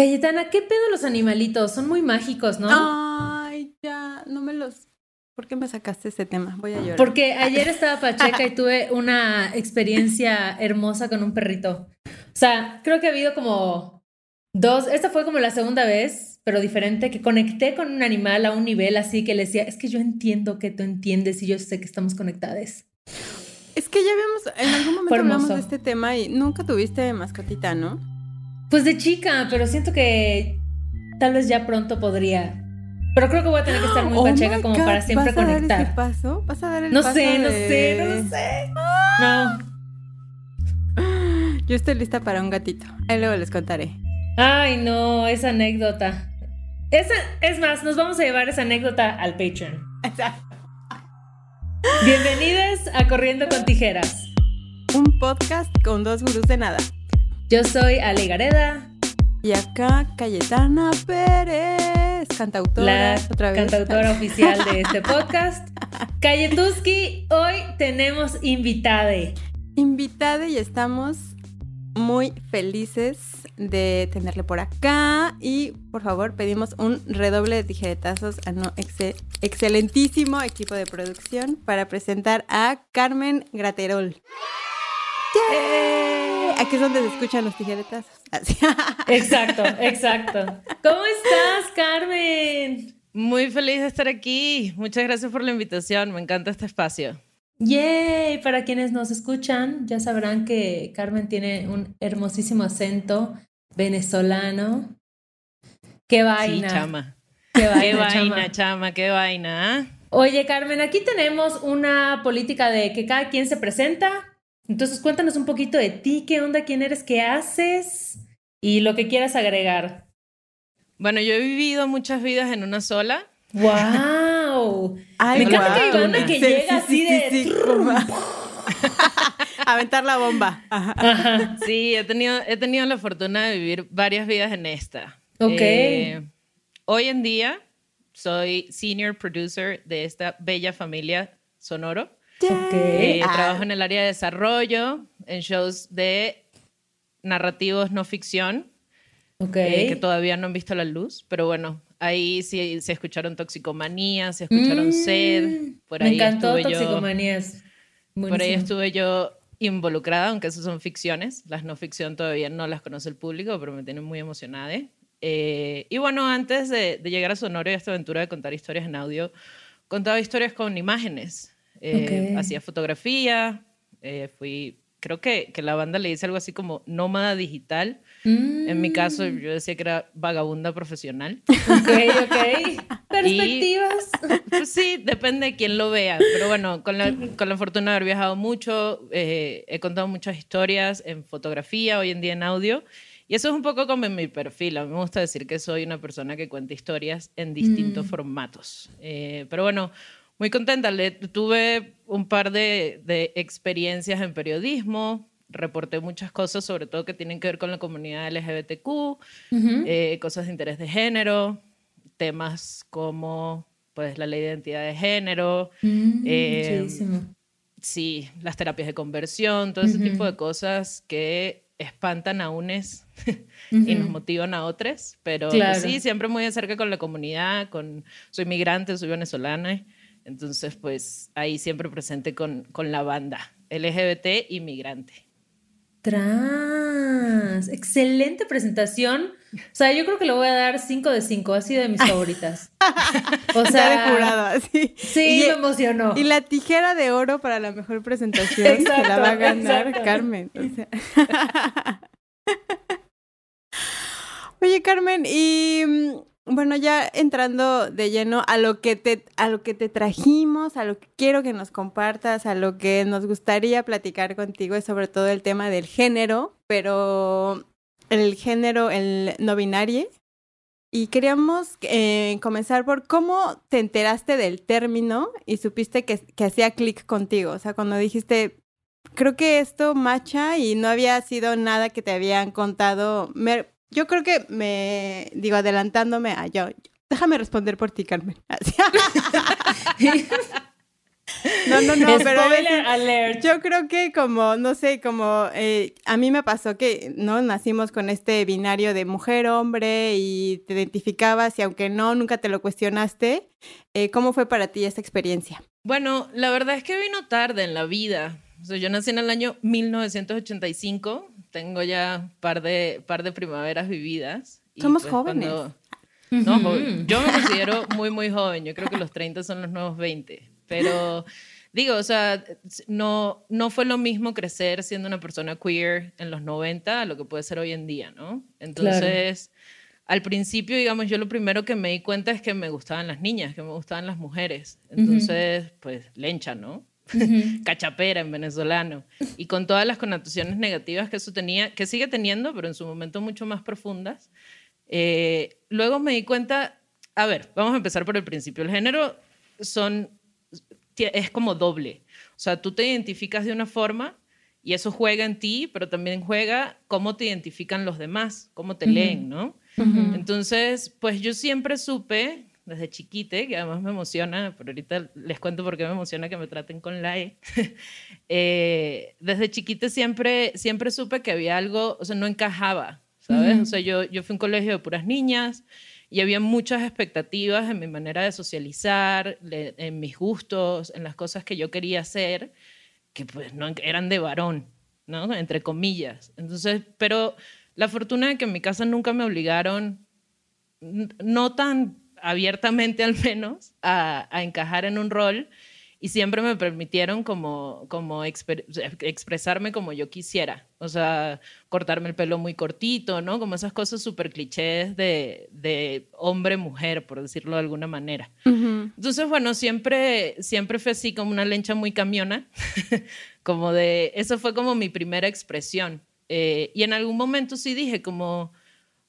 Cayetana, ¿qué pedo los animalitos? Son muy mágicos, ¿no? Ay, ya, no me los... ¿Por qué me sacaste ese tema? Voy a llorar. Porque ayer estaba Pacheca y tuve una experiencia hermosa con un perrito. O sea, creo que ha habido como dos, esta fue como la segunda vez, pero diferente, que conecté con un animal a un nivel así que le decía, es que yo entiendo que tú entiendes y yo sé que estamos conectadas. Es que ya habíamos, en algún momento hablamos de este tema y nunca tuviste mascotita, ¿no? Pues de chica, pero siento que tal vez ya pronto podría. Pero creo que voy a tener que estar muy oh pacheca como para siempre ¿Vas a conectar. Dar ese paso? ¿Vas a dar el no paso? sé, no de- sé, no sé. No. Yo estoy lista para un gatito. Ahí luego les contaré. Ay, no, esa anécdota. Esa, es más, nos vamos a llevar esa anécdota al Patreon. Bienvenidos a Corriendo con Tijeras. Un podcast con dos gurús de nada. Yo soy Ale Gareda, Y acá Cayetana Pérez, cantautora. la otra vez. cantautora oficial de este podcast. Cayetuski, hoy tenemos invitade. Invitada y estamos muy felices de tenerle por acá. Y por favor, pedimos un redoble de tijeretazos a no exe- excelentísimo equipo de producción para presentar a Carmen Graterol. ¡Yay! Aquí es donde se escuchan los tijeretazos. Así. Exacto, exacto. ¿Cómo estás, Carmen? Muy feliz de estar aquí. Muchas gracias por la invitación. Me encanta este espacio. Yay, para quienes nos escuchan, ya sabrán que Carmen tiene un hermosísimo acento venezolano. Qué vaina. Sí, chama. Qué vaina, Qué vaina, chama. chama, qué vaina. ¿ah? Oye, Carmen, aquí tenemos una política de que cada quien se presenta. Entonces, cuéntanos un poquito de ti, qué onda, quién eres, qué haces y lo que quieras agregar. Bueno, yo he vivido muchas vidas en una sola. ¡Wow! Ay, Me encanta que banda que Sí, llega sí, así sí, de... sí, sí, como- Aventar la bomba. Ajá. Ajá. Sí, he tenido, he tenido la fortuna de vivir varias vidas en esta. Ok. Eh, hoy en día soy senior producer de esta bella familia Sonoro. Ok. Eh, Ah. Trabajo en el área de desarrollo, en shows de narrativos no ficción. Ok. eh, que todavía no han visto la luz, pero bueno, ahí sí se escucharon Toxicomanía, se escucharon Mm, Sed, por Me ahí encantó estuve yo, Toxicomanías. por ahí estuve yo involucrada, aunque esas son ficciones, las no ficción todavía no las conoce el público, pero me tienen muy emocionada. Eh, y bueno, antes de, de llegar a Sonoro y a esta aventura de contar historias en audio, contaba historias con imágenes, Eh, Ok. hacía fotografía, eh, fui, creo que, que la banda le dice algo así como nómada digital. En mi caso, Mm. yo decía que era vagabunda profesional. Ok, ok. Perspectivas. Pues sí, depende de quién lo vea. Pero bueno, con la, con la fortuna de haber viajado mucho, eh, he contado muchas historias en fotografía, hoy en día en audio. Y eso es un poco como en mi perfil. A mí me gusta decir que soy una persona que cuenta historias en distintos formatos. Eh, pero bueno, muy contenta. Le, tuve un par de, de experiencias en periodismo. Reporté muchas cosas, sobre todo que tienen que ver con la comunidad LGBTQ, Ujú. eh, cosas de interés de género, temas como pues la ley de identidad de género, Mm, eh, sí, las terapias de conversión, todo ese Ujú. tipo de cosas que espantan a unes y nos motivan a otros, pero Claro. sí, siempre muy de cerca con la comunidad, con, soy migrante, soy venezolana, entonces pues ahí siempre presente con, con la banda LGBT y migrante. Trans. Excelente presentación. O sea, yo creo que le voy a dar 5 de 5, así de mis favoritas. O sea, de jurado, así. Sí, Y- me emocionó. Y la tijera de oro para la mejor presentación se la Exacto, va a ganar exacto. Carmen. o sea. Oye, Carmen, y mm, bueno, ya entrando de lleno a lo que te a lo que te trajimos, a lo que quiero que nos compartas, a lo que nos gustaría platicar contigo es sobre todo el tema del género, pero el género el no binario. Y queríamos eh, comenzar por cómo te enteraste del término y supiste que, que hacía clic contigo. O sea, cuando dijiste, creo que esto macha y no había sido nada que te habían contado. Yo creo que me, digo, adelantándome a yo. Déjame responder por ti, Carmen. No, no, no, pero alert. yo creo que como, no sé, como eh, a mí me pasó que, ¿no? Nacimos con este binario de mujer-hombre y te identificabas y aunque no, nunca te lo cuestionaste. Eh, ¿Cómo fue para ti esta experiencia? Bueno, la verdad es que vino tarde en la vida. O sea, yo nací en el año 1985, tengo ya un par de, par de primaveras vividas. y Somos pues jóvenes. cuando- No, joven. yo me considero muy, muy joven. Yo creo que los 30 son los nuevos 20. Pero digo, o sea, no, no fue lo mismo crecer siendo una persona queer en los 90 a lo que puede ser hoy en día, ¿no? Entonces, al principio, digamos, yo lo primero que me di cuenta es que me gustaban las niñas, que me gustaban las mujeres. Entonces, pues, lencha, ¿no? cachapera en venezolano. Y con todas las connotaciones negativas que eso tenía, que sigue teniendo, pero en su momento mucho más profundas. Eh, luego me di cuenta, a ver, vamos a empezar por el principio. El género son, es como doble. O sea, tú te identificas de una forma y eso juega en ti, pero también juega cómo te identifican los demás, cómo te leen, ¿no? Entonces, pues yo siempre supe, desde chiquite, que además me emociona, pero ahorita les cuento por qué me emociona que me traten con la E. Eh, desde chiquite siempre, siempre supe que había algo, o sea, no encajaba, ¿sabes? O sea, yo, yo fui a un colegio de puras niñas y había muchas expectativas en mi manera de socializar, le- en mis gustos, en las cosas que yo quería hacer, que pues no eran de varón, ¿no? Entre comillas. Entonces, pero la fortuna de que en mi casa nunca me obligaron, no tan abiertamente al menos, a, a encajar en un rol y siempre me permitieron como, como expresarme como yo quisiera. O sea, cortarme el pelo muy cortito, ¿no? Como esas cosas súper clichés de, de hombre-mujer, por decirlo de alguna manera. Entonces, bueno, siempre, siempre fue así como una lencha muy camiona, como de, eso fue como mi primera expresión. Eh, y en algún momento sí dije como,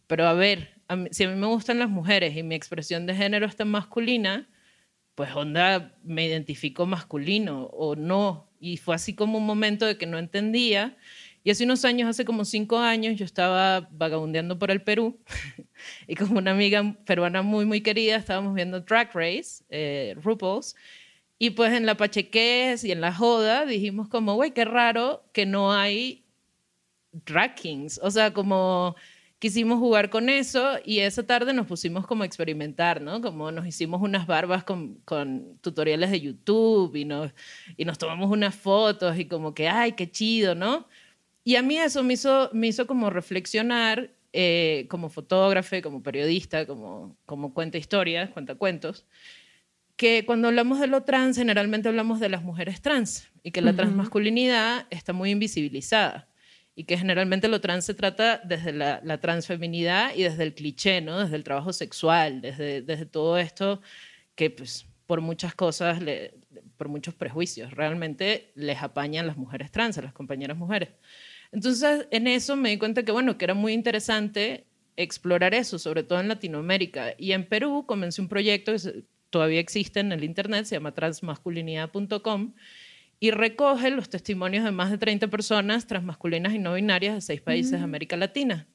pero a ver, a mí- si a mí me gustan las mujeres y mi expresión de género está masculina, pues onda, me identifico masculino o no. Y fue así como un momento de que no entendía. Y hace unos años, hace como cinco años, yo estaba vagabundeando por el Perú y con una amiga peruana muy, muy querida estábamos viendo Drag Race, eh, RuPaul's. Y pues en la pachequez y en la joda dijimos como, güey, qué raro que no hay drag kings. O sea, como quisimos jugar con eso y esa tarde nos pusimos como a experimentar, ¿no? Como nos hicimos unas barbas con, con tutoriales de YouTube y nos, y nos tomamos unas fotos y como que, ay, qué chido, ¿no? Y a mí eso me hizo, me hizo como reflexionar eh, como fotógrafe, como periodista, como, como cuenta historias, cuenta cuentos, que cuando hablamos de lo trans, generalmente hablamos de las mujeres trans y que la transmasculinidad está muy invisibilizada y que generalmente lo trans se trata desde la, la transfeminidad y desde el cliché, ¿no? Desde el trabajo sexual, desde, desde todo esto que pues por muchas cosas, le- por muchos prejuicios, realmente les apañan las mujeres trans, a las compañeras mujeres. Entonces, en eso me di cuenta que, bueno, que era muy interesante explorar eso, sobre todo en Latinoamérica. Y en Perú comencé un proyecto que todavía existe en el internet, se llama transmasculinidad.com, y recoge los testimonios de más de 30 personas transmasculinas y no binarias de seis países de América Latina.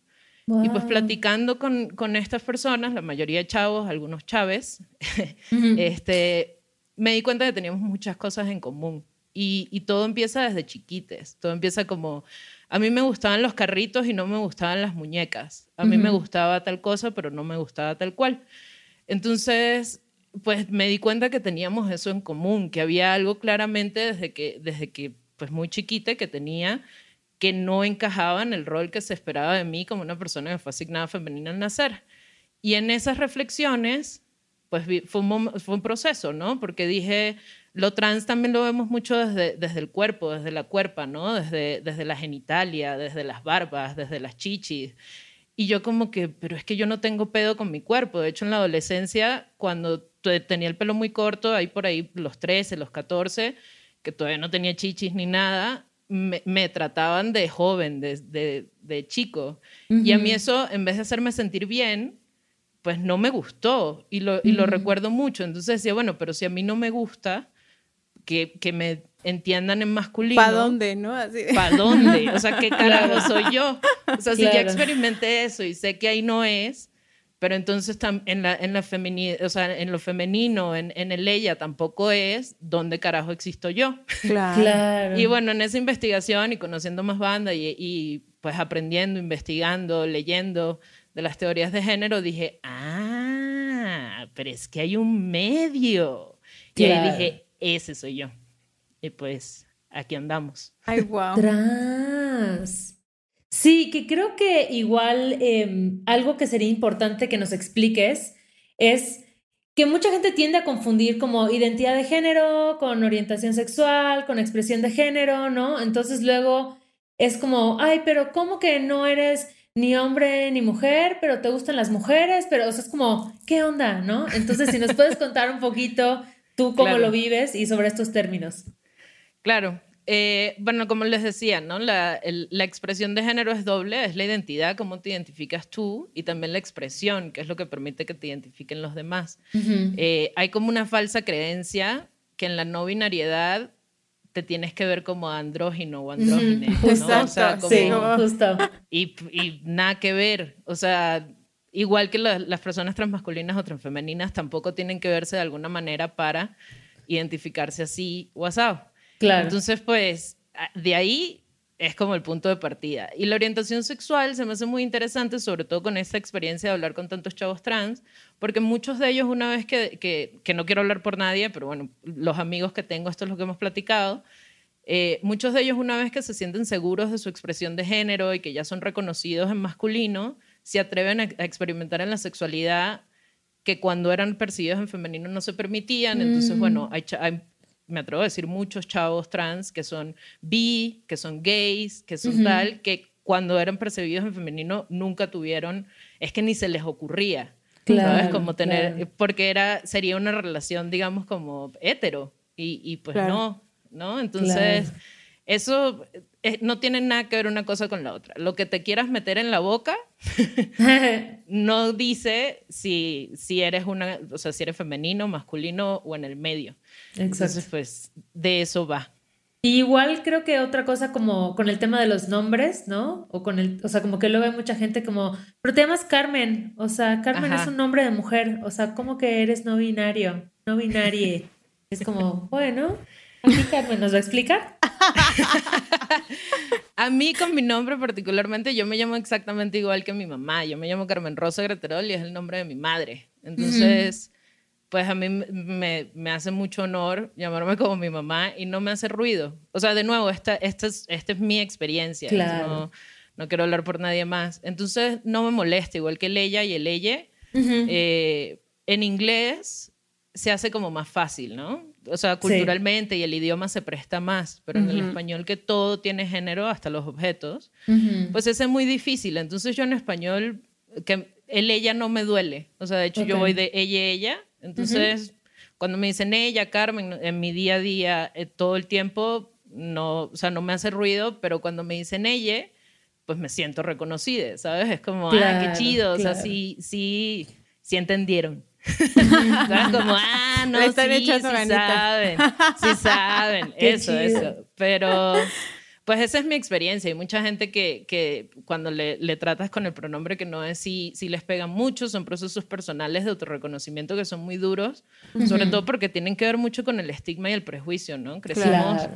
Y pues platicando con, con estas personas, la mayoría chavos, algunos chaves, este, me di cuenta que teníamos muchas cosas en común. Y, y todo empieza desde chiquites. Todo empieza como, a mí me gustaban los carritos y no me gustaban las muñecas. A mí me gustaba tal cosa, pero no me gustaba tal cual. Entonces, pues me di cuenta que teníamos eso en común, que había algo claramente desde que, desde que pues muy chiquita que tenía que no encajaba en el rol que se esperaba de mí como una persona que fue asignada femenina al nacer. Y en esas reflexiones, pues fue un, fue un proceso, ¿no? Porque dije, lo trans también lo vemos mucho desde, desde el cuerpo, desde la cuerpa, ¿no? Desde, desde la genitalia, desde las barbas, desde las chichis. Y yo como que, pero es que yo no tengo pedo con mi cuerpo. De hecho, en la adolescencia, cuando tenía el pelo muy corto, ahí por ahí los 13, los 14, que todavía no tenía chichis ni nada, me, me trataban de joven, de, de, de chico. Y a mí eso, en vez de hacerme sentir bien, pues no me gustó y lo, y lo recuerdo mucho. Entonces decía, bueno, pero si a mí no me gusta, que, que me entiendan en masculino. ¿Para dónde, no? Así. ¿Para dónde? O sea, ¿qué carajo Claro. soy yo? O sea, si ya Claro. experimenté eso y sé que ahí no es, pero entonces en, la, en, la o sea, en lo femenino, en, en, el ella tampoco es dónde carajo existo yo. Claro. y bueno, en esa investigación y conociendo más banda y, y, pues aprendiendo, investigando, leyendo de las teorías de género, dije, ah, pero es que hay un medio. Y ahí dije, ese soy yo. Y pues aquí andamos. Ay, wow. Trans. Sí, que creo que igual em, algo que sería importante que nos expliques es que mucha gente tiende a confundir como identidad de género con orientación sexual, con expresión de género, ¿no? Entonces luego es como, ay, pero ¿cómo que no eres ni hombre ni mujer, pero te gustan las mujeres? Pero, o sea, es como, ¿qué onda, no? Entonces, si nos puedes contar un poquito tú cómo lo vives y sobre estos términos. Claro, eh, bueno, como les decía, ¿no? La, expresión de género es doble, es la identidad, cómo te identificas tú, y también la expresión, que es lo que permite que te identifiquen los demás. Eh, hay como una falsa creencia que en la no binariedad te tienes que ver como andrógino o andrógine. Exacto, sí, justo. Y, y, nada que ver, o sea, igual que las personas transmasculinas o transfemeninas tampoco tienen que verse de alguna manera para identificarse así o asado. Claro. Entonces, pues, de ahí es como el punto de partida. Y la orientación sexual se me hace muy interesante, sobre todo con esta experiencia de hablar con tantos chavos trans, porque muchos de ellos, una vez que, que, no quiero hablar por nadie, pero bueno, los amigos que tengo, esto es lo que hemos platicado, eh, muchos de ellos, una vez que se sienten seguros de su expresión de género y que ya son reconocidos en masculino, se atreven a, experimentar en la sexualidad que cuando eran percibidos en femenino no se permitían. Entonces, bueno, mm. hay, hay me atrevo a decir, muchos chavos trans que son bi, que son gays, que son tal, que cuando eran percibidos en femenino nunca tuvieron, es que ni se les ocurría. Claro, Como tener, porque era, sería una relación, digamos, como hetero, y, y pues no, ¿no? Entonces, eso no tiene nada que ver una cosa con la otra. Lo que te quieras meter en la boca no dice si, si eres una, o sea, si eres femenino, masculino o en el medio. Entonces, pues de eso va. igual creo que otra cosa como con el tema de los nombres, ¿no? O con el, o sea, como que luego hay mucha gente como, pero te llamas Carmen, o sea, Carmen es un nombre de mujer, o sea, ¿cómo que eres no binario? No binarie. es como, bueno, aquí Carmen nos va a explicar. a mí con mi nombre particularmente, yo me llamo exactamente igual que mi mamá, yo me llamo Carmen Rosa Greterol y es el nombre de mi madre. Entonces pues a mí me, me, hace mucho honor llamarme como mi mamá y no me hace ruido. O sea, de nuevo, esta, esta, es, esta es mi experiencia. No, no, quiero hablar por nadie más. Entonces, no me molesta, igual que el ella y el ella. Eh, en inglés se hace como más fácil, ¿no? O sea, culturalmente y el idioma se presta más, pero en el español que todo tiene género, hasta los objetos, pues ese es muy difícil. Entonces yo en español, que el ella no me duele. O sea, de hecho yo voy de ella, ella, entonces, cuando me dicen ella, Carmen, en mi día a día, eh, todo el tiempo, no, o sea, no me hace ruido, pero cuando me dicen ella, pues me siento reconocida, ¿sabes? Es como, ah, qué chido, o sea, sí, sí, sí entendieron. ¿Sabes? Como, ah, no, sí, sí saben, sí saben, eso, eso. Pero pues esa es mi experiencia. Hay mucha gente que, que cuando le, le, tratas con el pronombre que no es sí, sí les pegan mucho, son procesos personales de autorreconocimiento que son muy duros, sobre todo porque tienen que ver mucho con el estigma y el prejuicio, ¿no? Crecimos,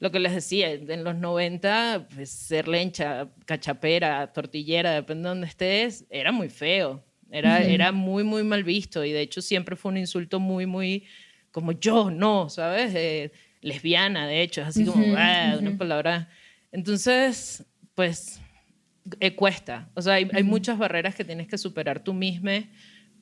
lo que les decía, en los 90, pues ser lencha, cachapera, tortillera, depende de donde estés, era muy feo. Era, era muy, muy mal visto y de hecho siempre fue un insulto muy, muy como yo, no, ¿sabes? Eh, lesbiana, de hecho, es así como ah, una palabra. Entonces, pues eh, cuesta. O sea, hay, hay, muchas barreras que tienes que superar tú misma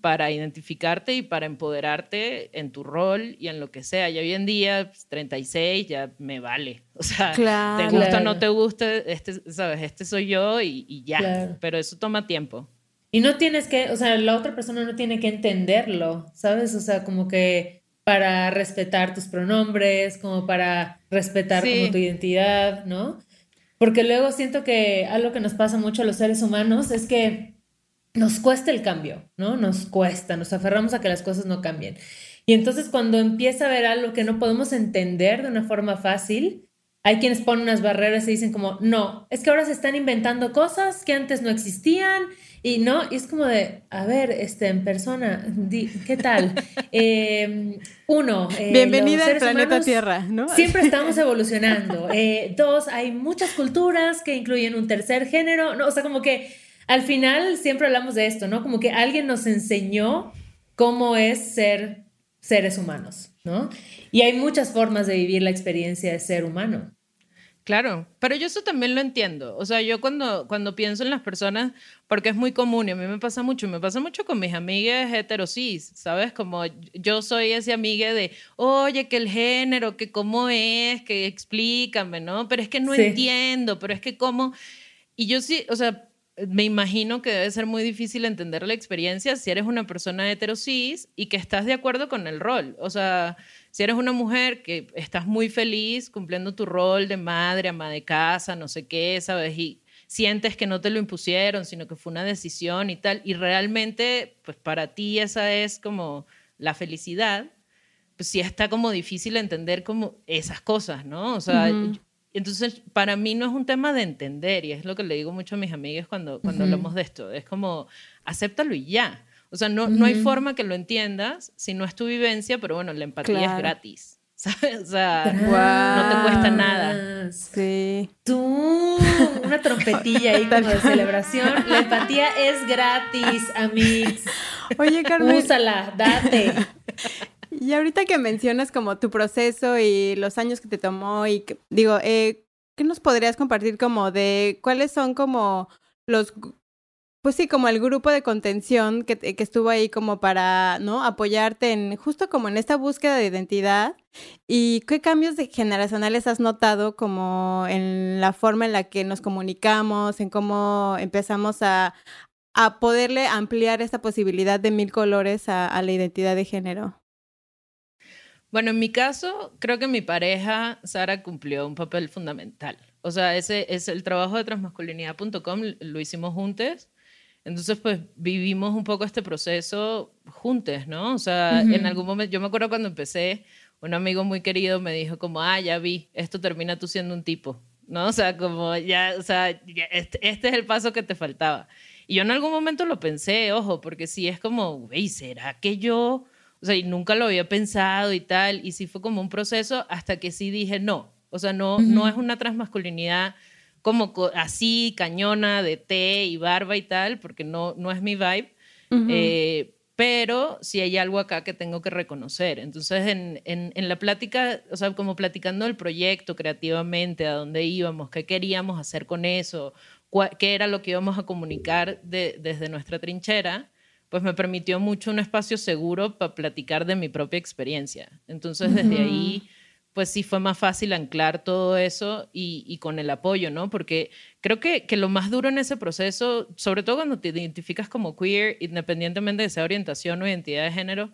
para identificarte y para empoderarte en tu rol y en lo que sea. Y hoy en día, 36, pues, ya me vale. O sea, te gusta o no te gusta, este, sabes, este soy yo y, y ya. Pero eso toma tiempo. Y no tienes que, o sea, la otra persona no tiene que entenderlo, ¿sabes? O sea, como que para respetar tus pronombres, como para respetar como tu identidad, ¿no? Porque luego siento que algo que nos pasa mucho a los seres humanos es que nos cuesta el cambio, ¿no? Nos cuesta, nos aferramos a que las cosas no cambien. Y entonces cuando empieza a haber algo que no podemos entender de una forma fácil, hay quienes ponen unas barreras y dicen como, no, es que ahora se están inventando cosas que antes no existían y no, y es como de, a ver, este, en persona, ¿qué tal? Em, uno, eh, bienvenida al planeta Tierra, ¿no? Siempre estamos evolucionando. Eh, dos, hay muchas culturas que incluyen un tercer género, no, o sea, como que al final siempre hablamos de esto, ¿no? Como que alguien nos enseñó cómo es ser seres humanos, ¿no? Y hay muchas formas de vivir la experiencia de ser humano. Claro, pero yo eso también lo entiendo. O sea, yo cuando, cuando pienso en las personas, porque es muy común y a mí me pasa mucho, me pasa mucho con mis amigas heterosis, ¿sabes? Como yo soy ese amiga de, oye, que el género, que cómo es, que explícame, ¿no? Pero es que no entiendo, pero es que cómo... Y yo sí, o sea, me imagino que debe ser muy difícil entender la experiencia si eres una persona heterosis y que estás de acuerdo con el rol. O sea, si eres una mujer que estás muy feliz cumpliendo tu rol de madre, ama de casa, no sé qué, ¿sabes? Y sientes que no te lo impusieron, sino que fue una decisión y tal, y realmente, pues para ti esa es como la felicidad, pues sí está como difícil entender como esas cosas, ¿no? O sea, entonces, para mí no es un tema de entender, y es lo que le digo mucho a mis amigas cuando, cuando hablamos de esto, es como, acéptalo y ya. O sea, no, no hay forma que lo entiendas si no es tu vivencia, pero bueno, la empatía es gratis. ¿Sabes? O sea, no te cuesta nada. Sí. Tú, una trompetilla ahí como de celebración. La empatía es gratis, amigos. Oye, Carmen. Úsala, date. Y ahorita que mencionas como tu proceso y los años que te tomó y digo, eh, ¿qué nos podrías compartir como de cuáles son como los, pues sí, como el grupo de contención que, que estuvo ahí como para, ¿no? Apoyarte en, justo como en esta búsqueda de identidad y qué cambios de generacionales has notado como en la forma en la que nos comunicamos, en cómo empezamos a, a poderle ampliar esta posibilidad de mil colores a la identidad de género. Bueno, en mi caso, creo que mi pareja, Sara, cumplió un papel fundamental. O sea, ese es el trabajo de transmasculinidad.com, lo hicimos juntos. Entonces, pues vivimos un poco este proceso juntos, ¿no? O sea, en algún momento, yo me acuerdo cuando empecé, un amigo muy querido me dijo como, ah, ya vi, esto termina tú siendo un tipo, ¿no? O sea, como ya, o sea, este, este, es el paso que te faltaba. Y yo en algún momento lo pensé, ojo, porque sí es como, güey, ¿será que yo o sea, y nunca lo había pensado y tal, y sí fue como un proceso hasta que sí dije no, o sea, no, no es una transmasculinidad como así, cañona, de té y barba y tal, porque no, no es mi vibe, eh, pero sí hay algo acá que tengo que reconocer. Entonces, en, en, en, la plática, o sea, como platicando el proyecto creativamente, a dónde íbamos, qué queríamos hacer con eso, qué era lo que íbamos a comunicar de, desde nuestra trinchera, pues me permitió mucho un espacio seguro para platicar de mi propia experiencia. Entonces, desde ahí, pues sí fue más fácil anclar todo eso y, con el apoyo, ¿no? Porque creo que, que, lo más duro en ese proceso, sobre todo cuando te identificas como queer, independientemente de esa orientación o identidad de género,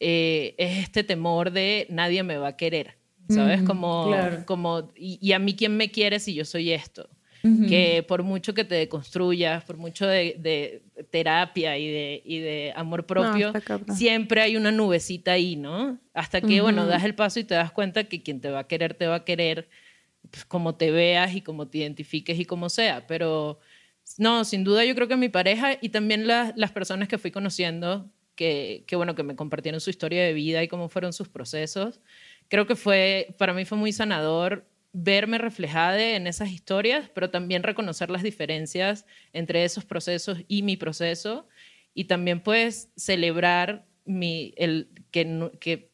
eh, es este temor de nadie me va a querer, ¿sabes? como, como y, y, a mí quién me quiere si yo soy esto? Que por mucho que te deconstruyas, por mucho de, terapia y de, y de amor propio, siempre hay una nubecita ahí, ¿no? Hasta que, bueno, das el paso y te das cuenta que quien te va a querer, te va a querer pues, como te veas y como te identifiques y como sea. Pero no, sin duda yo creo que mi pareja y también las personas que fui conociendo, que, que, bueno, que me compartieron su historia de vida y cómo fueron sus procesos, creo que fue, para mí fue muy sanador verme reflejada en esas historias, pero también reconocer las diferencias entre esos procesos y mi proceso y también pues celebrar mi, el, que, que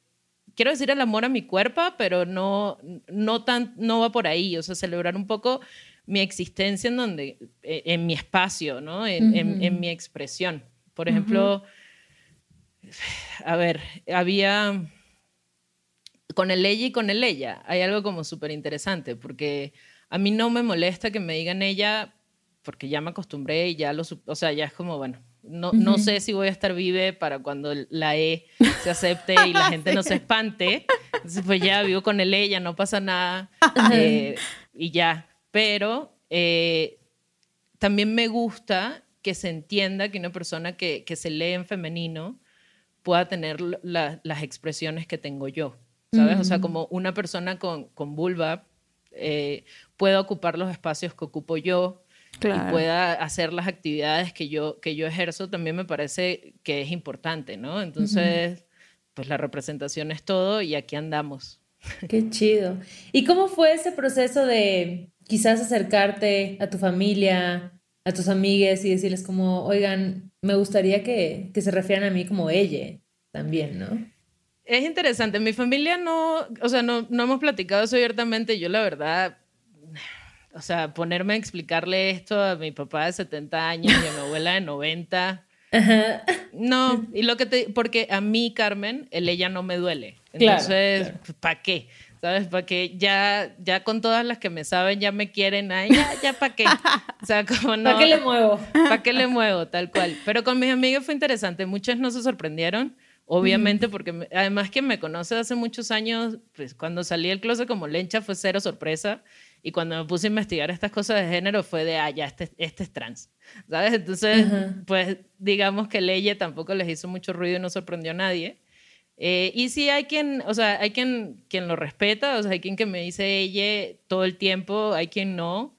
quiero decir el amor a mi cuerpo, pero no, no, tan, no va por ahí, o sea, celebrar un poco mi existencia en donde, e, en, mi espacio, ¿no? En, en, mi expresión. Por ejemplo, a ver, había con el ella y con el ella hay algo como súper interesante, porque a mí no me molesta que me digan ella, porque ya me acostumbré y ya lo, o sea, ya es como, bueno, no, no sé si voy a estar vive para cuando la E se acepte y la gente no se espante. Entonces, pues ya vivo con el ella, no pasa nada eh, y ya. Pero eh, también me gusta que se entienda que una persona que, que se lee en femenino pueda tener las expresiones que tengo yo. ¿Sabes? O sea, como una persona con, con vulva eh, pueda ocupar los espacios que ocupo yo y pueda hacer las actividades que yo, que yo ejerzo, también me parece que es importante, ¿no? Entonces, pues la representación es todo y aquí andamos. Qué chido. ¿Y cómo fue ese proceso de quizás acercarte a tu familia, a tus amigas y decirles como, oigan, me gustaría que, que se refieran a mí como ella también, ¿no? Es interesante. Mi familia no, o sea, no, no hemos platicado eso abiertamente. Yo la verdad, o sea, ponerme a explicarle esto a mi papá de 70 años y a mi abuela de 90. No, y lo que te, porque a mí, Carmen, el ella no me duele. Entonces, ¿para qué? ¿Sabes? Para que ya, ya con todas las que me saben, ya me quieren, ay, ya, ya, ¿para qué? O sea, como no. ¿Para qué le muevo? ¿Para qué le muevo? Tal cual. Pero con mis amigos fue interesante. Muchas no se sorprendieron, obviamente, porque además que me conoce hace muchos años, pues cuando salí del closet como lencha fue cero sorpresa. Y cuando me puse a investigar estas cosas de género fue de, ah, ya, este, este es trans, ¿sabes? Entonces, pues digamos que Leye tampoco les hizo mucho ruido y no sorprendió a nadie. Eh, y sí hay quien, o sea, hay quien, quien lo respeta, o sea, hay quien que me dice ella todo el tiempo, hay quien no.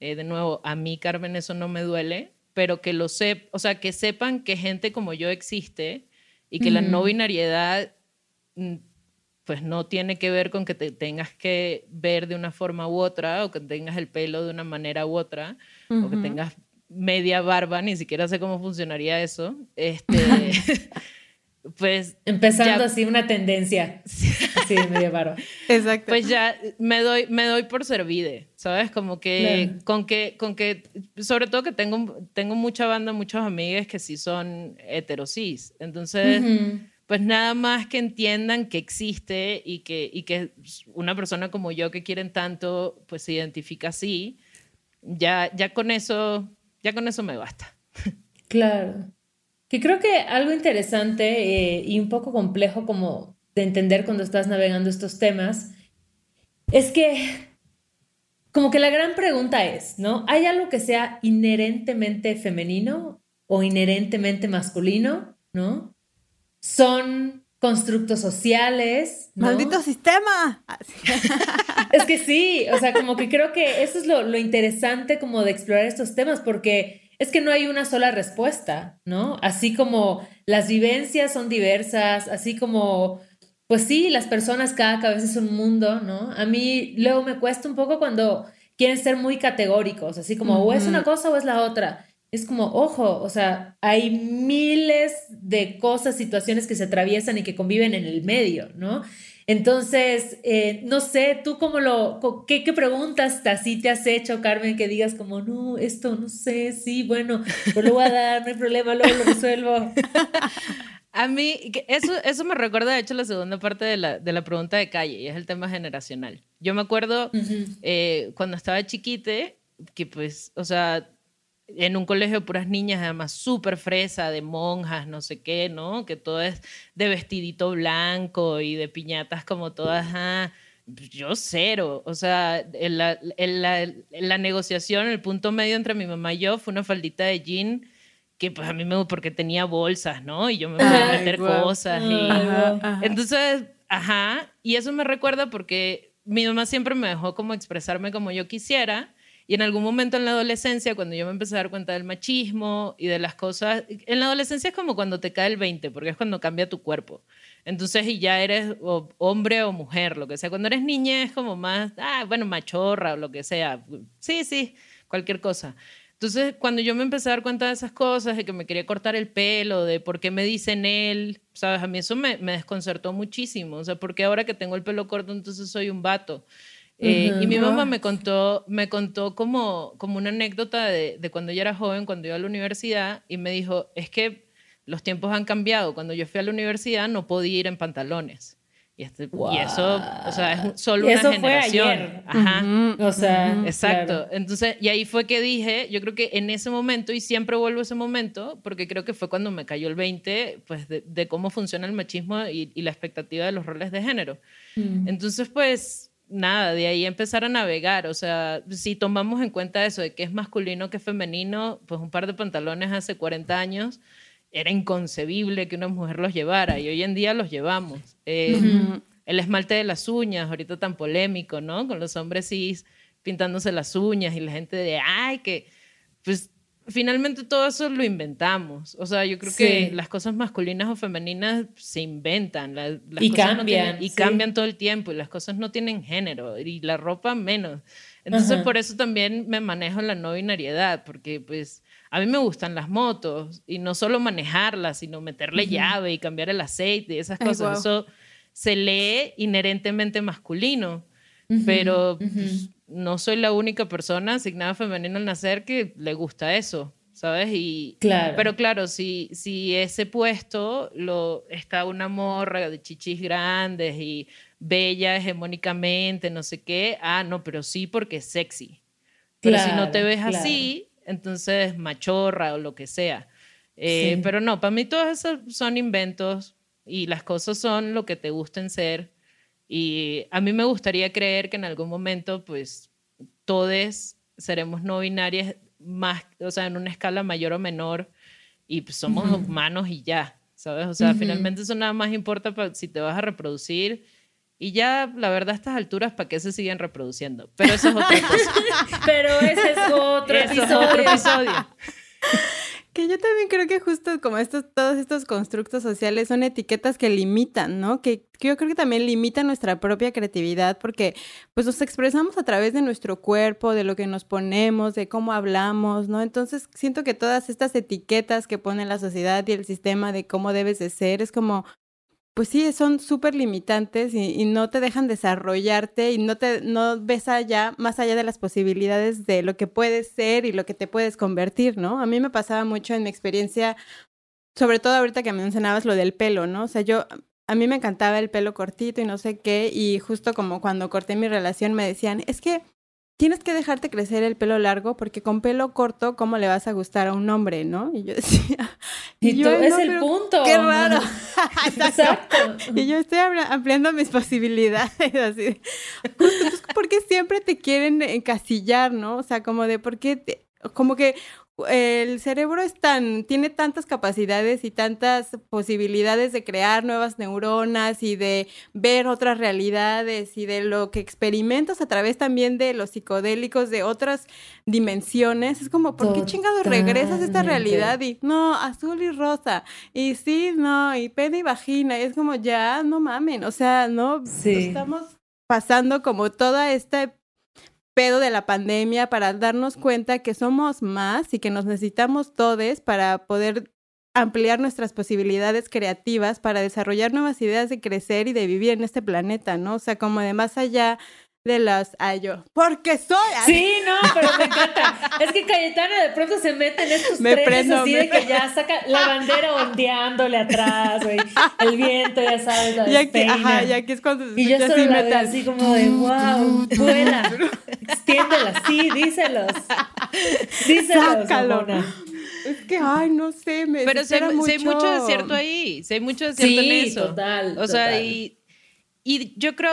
Eh, de nuevo, a mí, Carmen, eso no me duele, pero que lo sep o sea, que sepan que gente como yo existe y que la no binariedad mm, pues no tiene que ver con que te tengas que ver de una forma u otra, o que tengas el pelo de una manera u otra, o que tengas media barba, ni siquiera sé cómo funcionaría eso. Este, pues... Empezando así una tendencia. Sí, media barba. Exacto. Pues ya me doy, me doy por servide, ¿sabes? Como que, con que, con que, sobre todo que tengo, tengo mucha banda, muchos amigos que sí son heterosis. Entonces pues nada más que entiendan que existe y que, y que una persona como yo que quieren tanto, pues se identifica así, ya, ya, con, eso, ya con eso me basta. Claro. Que creo que algo interesante eh, y un poco complejo como de entender cuando estás navegando estos temas es que como que la gran pregunta es, ¿no? ¿Hay algo que sea inherentemente femenino o inherentemente masculino, ¿no? son constructos sociales. ¡Maldito sistema! es que sí, o sea, como que creo que eso es lo, interesante como de explorar estos temas, porque es que no hay una sola respuesta, ¿no? Así como las vivencias son diversas, así como, pues sí, las personas cada cabeza es un mundo, ¿no? A mí luego me cuesta un poco cuando quieren ser muy categóricos, así como o es una cosa o es la otra es como, ojo, o sea, hay miles de cosas, situaciones que se atraviesan y que conviven en el medio, ¿no? Entonces, eh, no sé, tú cómo lo, qué, qué preguntas así te has hecho, Carmen, que digas como, no, esto no sé, sí, bueno, pues lo voy a dar, no hay problema, luego lo resuelvo. A mí, eso, eso me recuerda, de hecho, la segunda parte de la, de la pregunta de calle, y es el tema generacional. Yo me acuerdo eh, cuando estaba chiquite, que pues, o sea, en un colegio de puras niñas, además súper fresa, de monjas, no sé qué, ¿no? Que todo es de vestidito blanco y de piñatas como todas, ah, yo cero. O sea, en la, la, la, negociación, el punto medio entre mi mamá y yo fue una faldita de jean que pues a mí me porque tenía bolsas, ¿no? Y yo me voy a meter cosas. Y, Entonces, ajá, y eso me recuerda porque mi mamá siempre me dejó como expresarme como yo quisiera y en algún momento en la adolescencia, cuando yo me empecé a dar cuenta del machismo y de las cosas, en la adolescencia es como cuando te cae el 20, porque es cuando cambia tu cuerpo. Entonces, y ya eres hombre o mujer, lo que sea. Cuando eres niña es como más, ah, bueno, machorra o lo que sea. Sí, sí, cualquier cosa. Entonces, cuando yo me empecé a dar cuenta de esas cosas, de que me quería cortar el pelo, de por qué me dicen él, ¿sabes? A mí eso me, desconcertó muchísimo. O sea, porque ahora que tengo el pelo corto, entonces soy un vato. Eh, y mi mamá me contó, me contó como, como una anécdota de, de, cuando yo era joven, cuando iba a la universidad, y me dijo, es que los tiempos han cambiado. Cuando yo fui a la universidad no podía ir en pantalones. Y, este, y eso, o sea, es solo una generación. Ajá. O sea, exacto. Entonces, y ahí fue que dije, yo creo que en ese momento, y siempre vuelvo a ese momento, porque creo que fue cuando me cayó el 20, pues, de, de cómo funciona el machismo y, y, la expectativa de los roles de género. Entonces, pues, nada, de ahí empezar a navegar. O sea, si tomamos en cuenta eso de que es masculino que femenino, pues un par de pantalones hace 40 años era inconcebible que una mujer los llevara y hoy en día los llevamos. Eh, el esmalte de las uñas, ahorita tan polémico, ¿no? Con los hombres cis pintándose las uñas y la gente de, ay, que, pues finalmente todo eso lo inventamos. O sea, yo creo que las cosas masculinas o femeninas se inventan. las y cambian. y cambian todo el tiempo y las cosas no tienen género y la ropa menos. Entonces, por eso también me manejo la no binariedad, porque pues a mí me gustan las motos y no solo manejarlas, sino meterle llave y cambiar el aceite y esas cosas. Eso se lee inherentemente masculino, pero pues, no soy la única persona asignada femenina al nacer que le gusta eso, ¿sabes? Y, claro. Pero claro, si, si ese puesto lo, está una morra de chichis grandes y bella hegemónicamente, no sé qué, ah, no, pero sí porque es sexy. Pero si no te ves así, entonces machorra o lo que sea. Eh, pero no, para mí todos esos son inventos y las cosas son lo que te gusten ser y a mí me gustaría creer que en algún momento, pues, todos seremos no binarias más, o sea, en una escala mayor o menor, y pues somos humanos y ya, ¿sabes? O sea, finalmente eso nada más importa para si te vas a reproducir. Y ya, la verdad, a estas alturas, ¿para qué se siguen reproduciendo? Pero eso es otra cosa. Pero ese es otro Es otro episodio. Que yo también creo que justo como estos, todos estos constructos sociales son etiquetas que limitan, ¿no? Que, yo creo que también limitan nuestra propia creatividad porque pues nos expresamos a través de nuestro cuerpo, de lo que nos ponemos, de cómo hablamos, ¿no? Entonces siento que todas estas etiquetas que pone la sociedad y el sistema de cómo debes de ser es como pues sí, son súper limitantes y, no te dejan desarrollarte y no te no ves allá, más allá de las posibilidades de lo que puedes ser y lo que te puedes convertir, ¿no? A mí me pasaba mucho en mi experiencia, sobre todo ahorita que mencionabas lo del pelo, ¿no? O sea, yo, a mí me encantaba el pelo cortito y no sé qué, y justo como cuando corté mi relación me decían, es que tienes que dejarte crecer el pelo largo porque con pelo corto, ¿cómo le vas a gustar a un hombre, no? Y yo decía... Y, tú, es el punto. Qué raro. Exacto. Y yo estoy ampliando mis posibilidades, así. Justo, porque siempre te quieren encasillar, ¿no? O sea, como de, ¿por qué? como que el cerebro es tan, tiene tantas capacidades y tantas posibilidades de crear nuevas neuronas y de ver otras realidades y de lo que experimentas a través también de los psicodélicos de otras dimensiones. Es como, ¿por qué chingados regresas a esta realidad? Y no, azul y rosa. Y sí, no, y pene y vagina. Y es como, ya, no mamen. O sea, no, estamos pasando como toda esta pedo de la pandemia para darnos cuenta que somos más y que nos necesitamos todos para poder ampliar nuestras posibilidades creativas, para desarrollar nuevas ideas de crecer y de vivir en este planeta, ¿no? O sea, como de más allá de las ay yo. Porque soy sí no pero me encanta. Es que Cayetana de pronto se mete en estos me prendo, así de que ya saca la bandera ondeándole atrás güey. El viento ya sabes la y aquí, ajá, y aquí es cuando se y yo solo así, la así como de wow vuela extiéndela sí díselos. Díselos Sácalo. Es que, ay, no sé, me Pero sé, mucho. hay mucho. de cierto ahí, sé mucho de cierto en eso. total, O sea, y, y yo creo,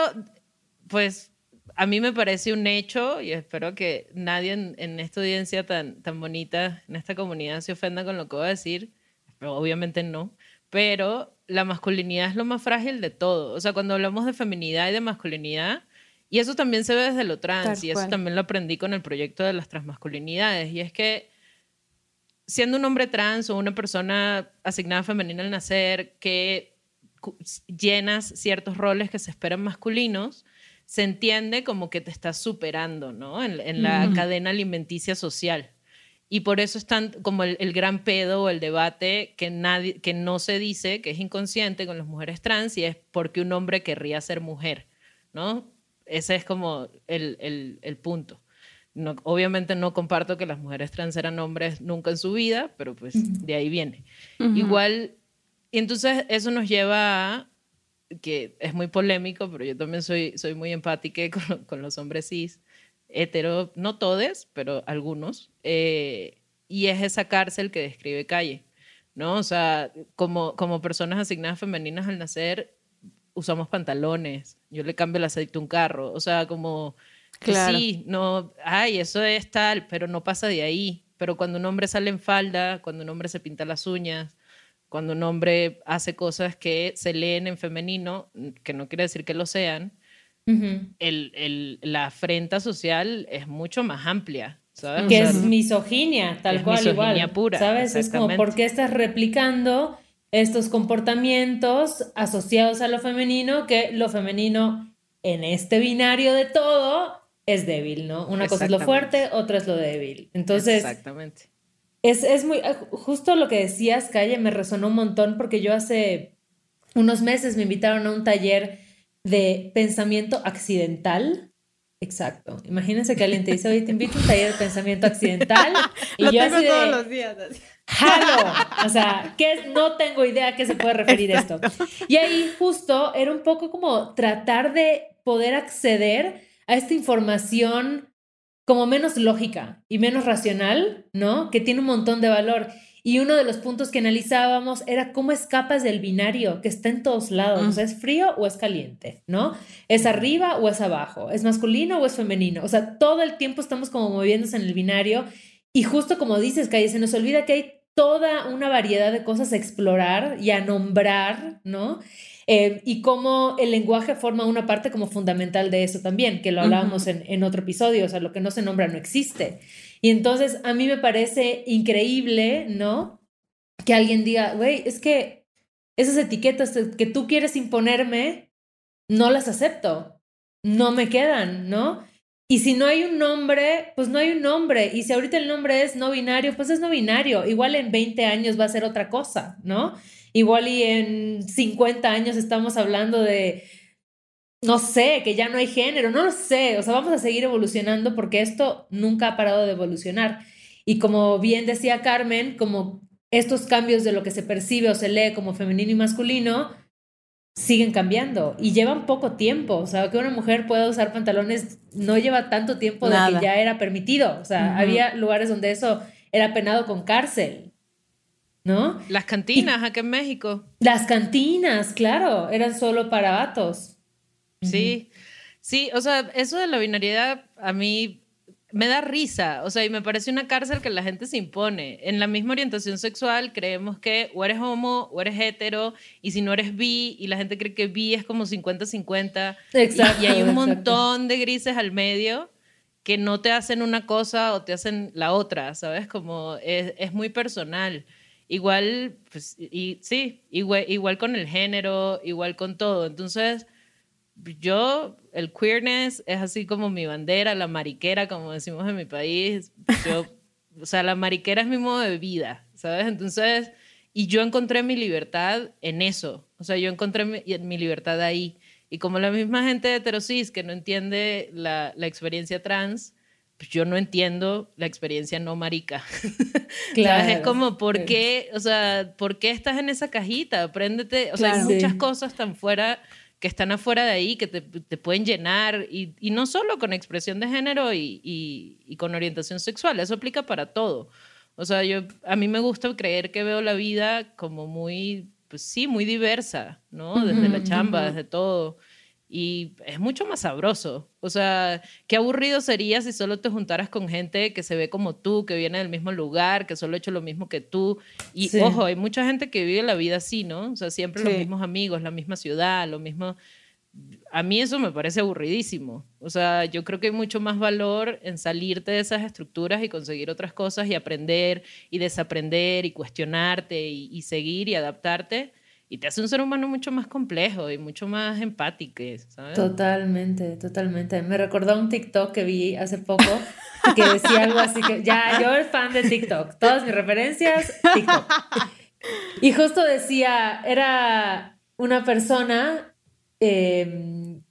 pues, a mí me parece un hecho y espero que nadie en, esta audiencia tan, tan bonita, en esta comunidad, se ofenda con lo que voy a decir. Pero obviamente no. Pero la masculinidad es lo más frágil de todo. O sea, cuando hablamos de feminidad y de masculinidad, y eso también se ve desde lo trans, y eso también lo aprendí con el proyecto de las transmasculinidades, y es que siendo un hombre trans o una persona asignada femenina al nacer que llenas ciertos roles que se esperan masculinos, se entiende como que te estás superando, ¿no? En, la cadena alimenticia social. Y por eso están como el, gran pedo o el debate que, nadie, que no se dice, que es inconsciente con las mujeres trans, y es porque un hombre querría ser mujer, ¿no? Ese es como el, el, punto. No, obviamente no comparto que las mujeres trans eran hombres nunca en su vida, pero pues de ahí viene. Igual, y entonces eso nos lleva a que es muy polémico, pero yo también soy, soy muy empática con, con los hombres cis, hetero, no todos, pero algunos, eh, y es esa cárcel que describe Calle, ¿no? O sea, como, como personas asignadas femeninas al nacer, usamos pantalones, yo le cambio el aceite a un carro, o sea, como, claro. sí, no, ay, eso es tal, pero no pasa de ahí, pero cuando un hombre sale en falda, cuando un hombre se pinta las uñas, cuando un hombre hace cosas que se leen en femenino, que no quiere decir que lo sean, el, la afrenta social es mucho más amplia. ¿sabes? Que es misoginia, tal cual, misoginia pura. ¿Sabes? Es como, ¿por qué estás replicando estos comportamientos asociados a lo femenino que lo femenino en este binario de todo es débil, ¿no? Una cosa es lo fuerte, otra es lo débil. Entonces, Exactamente. Es, es muy, eh, justo lo que decías, Calle, me resonó un montón porque yo hace unos meses me invitaron a un taller de pensamiento accidental. Exacto. Imagínense que alguien te dice, oye, te invito a un taller de pensamiento accidental. Y Lo yo tengo todos los días. ¡Halo! O sea, que no tengo idea a qué se puede referir esto. Y ahí justo era un poco como tratar de poder acceder a esta información como menos lógica y menos racional, ¿no? Que tiene un montón de valor. Y uno de los puntos que analizábamos era cómo escapas del binario que está en todos lados. O sea, ¿es frío o es caliente? ¿No? ¿Es arriba o es abajo? ¿Es masculino o es femenino? O sea, todo el tiempo estamos como moviéndose en el binario. Y justo como dices, Calle, se nos olvida que hay toda una variedad de cosas a explorar y a nombrar, ¿no? Eh, y cómo el lenguaje forma una parte como fundamental de eso también, que lo hablábamos en, en otro episodio, o sea, lo que no se nombra no existe. Y entonces a mí me parece increíble, ¿no? Que alguien diga, güey, es que esas etiquetas que tú quieres imponerme, no las acepto, no me quedan, ¿no? Y si no hay un nombre, pues no hay un nombre. Y si ahorita el nombre es no binario, pues es no binario. Igual en 20 años va a ser otra cosa, ¿no? Igual y en 50 años estamos hablando de no sé, que ya no hay género, no lo sé, o sea, vamos a seguir evolucionando porque esto nunca ha parado de evolucionar. Y como bien decía Carmen, como estos cambios de lo que se percibe o se lee como femenino y masculino siguen cambiando y llevan poco tiempo, o sea, que una mujer pueda usar pantalones no lleva tanto tiempo de que ya era permitido, o sea, había lugares donde eso era penado con cárcel. ¿No? Las cantinas aquí en México. Las cantinas, claro, eran solo para vatos. Sí, sí, o sea, eso de la binariedad a mí me da risa, o sea, y me parece una cárcel que la gente se impone. En la misma orientación sexual creemos que o eres homo o eres hetero, y si no eres bi, y la gente cree que bi es como 50-50. Exacto. Y, hay un montón de grises al medio que no te hacen una cosa o te hacen la otra, ¿sabes? Como es, es muy personal. Igual, pues, y sí, igual, igual con el género, igual con todo. Entonces, yo, el queerness es así como mi bandera, la mariquera, como decimos en mi país. Yo, o sea, la mariquera es mi modo de vida, ¿sabes? Entonces, y yo encontré mi libertad en eso. O sea, yo encontré mi, libertad ahí. Y como la misma gente de heterosis que no entiende la, la experiencia trans, pues yo no entiendo la experiencia no marica. Claro. Es como, ¿por qué? O sea, ¿por qué estás en esa cajita? Apréndete. O sea, hay muchas cosas tan fuera que están afuera de ahí, que te, pueden llenar, y, no solo con expresión de género y, con orientación sexual, eso aplica para todo. O sea, yo, a mí me gusta creer que veo la vida como muy, pues sí, muy diversa, ¿no? Desde la chamba, desde todo y es mucho más sabroso. O sea, qué aburrido sería si solo te juntaras con gente que se ve como tú, que viene del mismo lugar, que solo ha hecho lo mismo que tú. Y ojo, hay mucha gente que vive la vida así, ¿no? O sea, siempre los mismos amigos, la misma ciudad, lo mismo. A mí eso me parece aburridísimo. O sea, yo creo que hay mucho más valor en salirte de esas estructuras y conseguir otras cosas y aprender y desaprender y cuestionarte y seguir y adaptarte y te hace un ser humano mucho más complejo y mucho más empático, ¿sabes? Totalmente, totalmente. Me recordó un TikTok que vi hace poco que decía algo así que ya, yo soy fan de TikTok, todas mis referencias, TikTok. Y justo decía, era una persona em,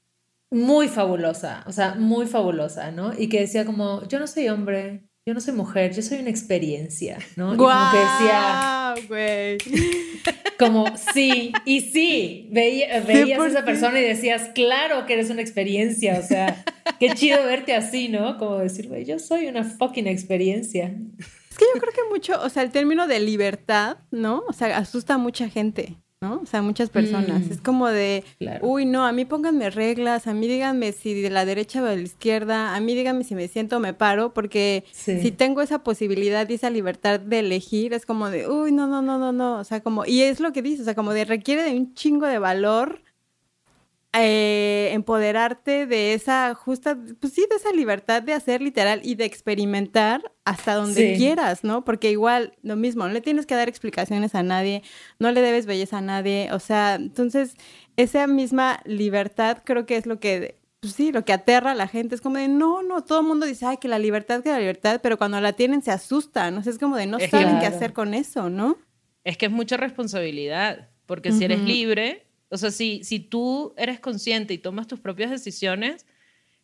muy fabulosa, o sea, muy fabulosa, ¿no? Y que decía como, yo no soy hombre, yo no soy mujer, yo soy una experiencia, ¿no? Y como que decía, güey. Como sí, y sí, veías a esa persona y decías, claro que eres una experiencia, o sea, qué chido verte así, ¿no? Como decir, güey, yo soy una fucking experiencia. Es que yo creo que mucho, o sea, el término de libertad, ¿no? O sea, asusta a mucha gente. ¿No? O sea, muchas personas. Mm. Es como de, Claro. uy, no, a mí pónganme reglas, a mí díganme si de la derecha o de la izquierda, a mí díganme si me siento o me paro, porque Sí. si tengo esa posibilidad y esa libertad de elegir, es como de, uy, no, no, no, no, no. O sea, como, y es lo que dices, o sea, como de requiere de un chingo de valor eh, empoderarte de esa justa, pues sí, de esa libertad de hacer literal y de experimentar hasta donde Sí. quieras, ¿no? Porque igual, lo mismo, no le tienes que dar explicaciones a nadie, no le debes belleza a nadie, o sea, entonces, esa misma libertad creo que es lo que, pues sí, lo que aterra a la gente, es como de, no, no, todo el mundo dice, ay, que la libertad, que la libertad, pero cuando la tienen se asustan, o sea, es como de, no Es saben qué hacer con eso, ¿no? Es que es mucha responsabilidad, porque si eres libre, o sea, si, si tú eres consciente y tomas tus propias decisiones,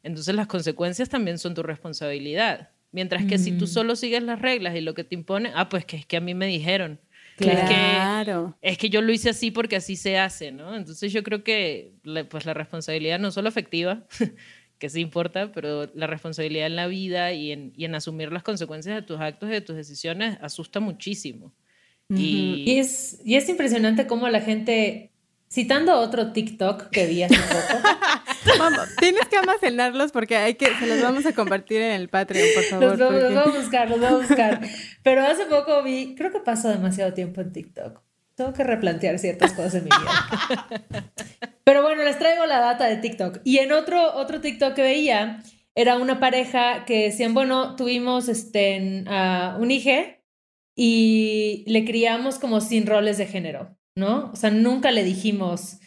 entonces las consecuencias también son tu responsabilidad. Mientras que si tú Ujú. solo sigues las reglas y lo que te impone, ah, pues que es que a mí me dijeron. que es que- Claro. Es que yo lo hice así porque así se hace, ¿no? Entonces yo creo que la- pues la responsabilidad no solo afectiva, que sí importa, pero la responsabilidad en la vida y en, y en asumir las consecuencias de tus actos y de tus decisiones asusta muchísimo. Y, Y es, y es impresionante cómo la gente, citando otro TikTok que vi hace poco, Vamos, tienes que almacenarlos porque hay que, se los vamos a compartir en el Patreon, por favor. los vamos, los vamos a buscar, los vamos a buscar. Pero hace poco vi, creo que paso demasiado tiempo en TikTok. Tengo que replantear ciertas cosas en mi vida. Pero bueno, les traigo la data de TikTok. Y en otro, otro TikTok que veía, era una pareja que decían, bueno, tuvimos este, ah, un hijo y le criamos como sin roles de género, ¿no? O sea, nunca le dijimos,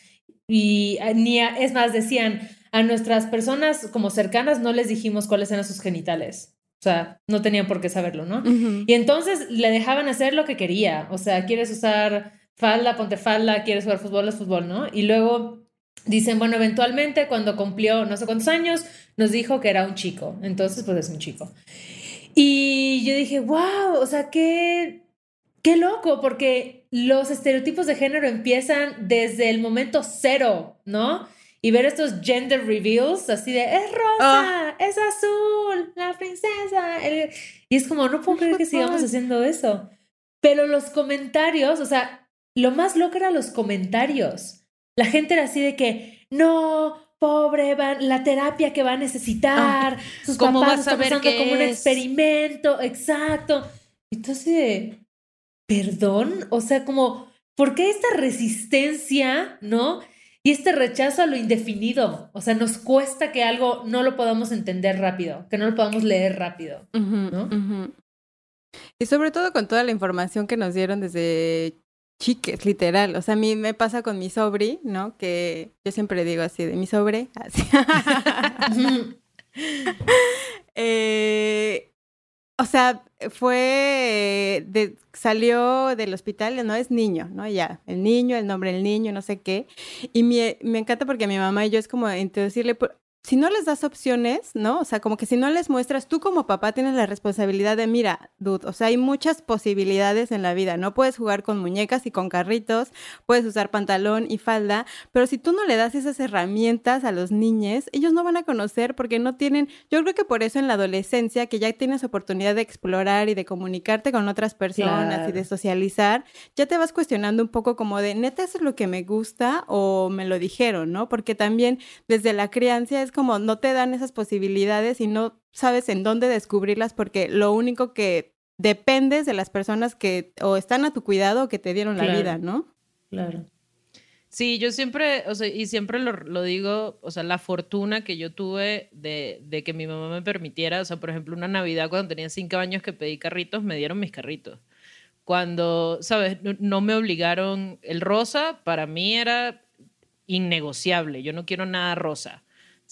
y ah, ni a- es más, decían, a nuestras personas como cercanas no les dijimos cuáles eran sus genitales. O sea, no tenían por qué saberlo, ¿no? Y entonces le dejaban hacer lo que quería. O sea, quieres usar falda, ponte falda, quieres jugar fútbol, es fútbol, ¿no? Y luego dicen, bueno, eventualmente cuando cumplió no sé cuántos años, nos dijo que era un chico. Entonces, pues es un chico. Y yo dije, wow, o sea, qué, qué loco, porque los estereotipos de género empiezan desde el momento cero, ¿no? Y ver estos gender reveals así de, es rosa, es azul, la princesa. el-". Y es como, no puedo creer que sigamos haciendo eso. Pero los comentarios, o sea, lo más loco eran los comentarios. La gente era así de que, no, pobre, va- la terapia que va a necesitar, sus ¿cómo papás están qué como un experimento, exacto. Entonces, perdón, o sea, como, ¿por qué esta resistencia, no? Y este rechazo a lo indefinido, o sea, nos cuesta que algo no lo podamos entender rápido, que no lo podamos leer rápido. ¿no? Y sobre todo con toda la información que nos dieron desde chiques, literal. O sea, a mí me pasa con mi sobri, ¿no? Que yo siempre digo así, de mi sobre. así. Eh, o sea, fue, de, salió del hospital, no es niño, ¿no? Ya, el niño, el nombre del niño, no sé qué. Y me, encanta porque mi mamá y yo es como introducirle, si no les das opciones, ¿no? O sea, como que si no les muestras, tú como papá tienes la responsabilidad de, mira, dude, o sea, hay muchas posibilidades en la vida, ¿no? Puedes jugar con muñecas y con carritos, puedes usar pantalón y falda, pero si tú no le das esas herramientas a los niños, ellos no van a conocer porque no tienen, yo creo que por eso en la adolescencia, que ya tienes oportunidad de explorar y de comunicarte con otras personas y de socializar, ya te vas cuestionando un poco como de, neta, eso es lo que me gusta o me lo dijeron, ¿no? Porque también desde la crianza es como no te dan esas posibilidades y no sabes en dónde descubrirlas porque lo único que dependes de las personas que o están a tu cuidado o que te dieron la vida, ¿no? Claro. Sí, yo siempre, o sea, y siempre lo, lo digo, o sea, la fortuna que yo tuve de, de que mi mamá me permitiera, o sea, por ejemplo, una Navidad cuando tenía cinco años que pedí carritos, me dieron mis carritos. Cuando, ¿sabes? No me obligaron, el rosa para mí era innegociable, yo no quiero nada rosa,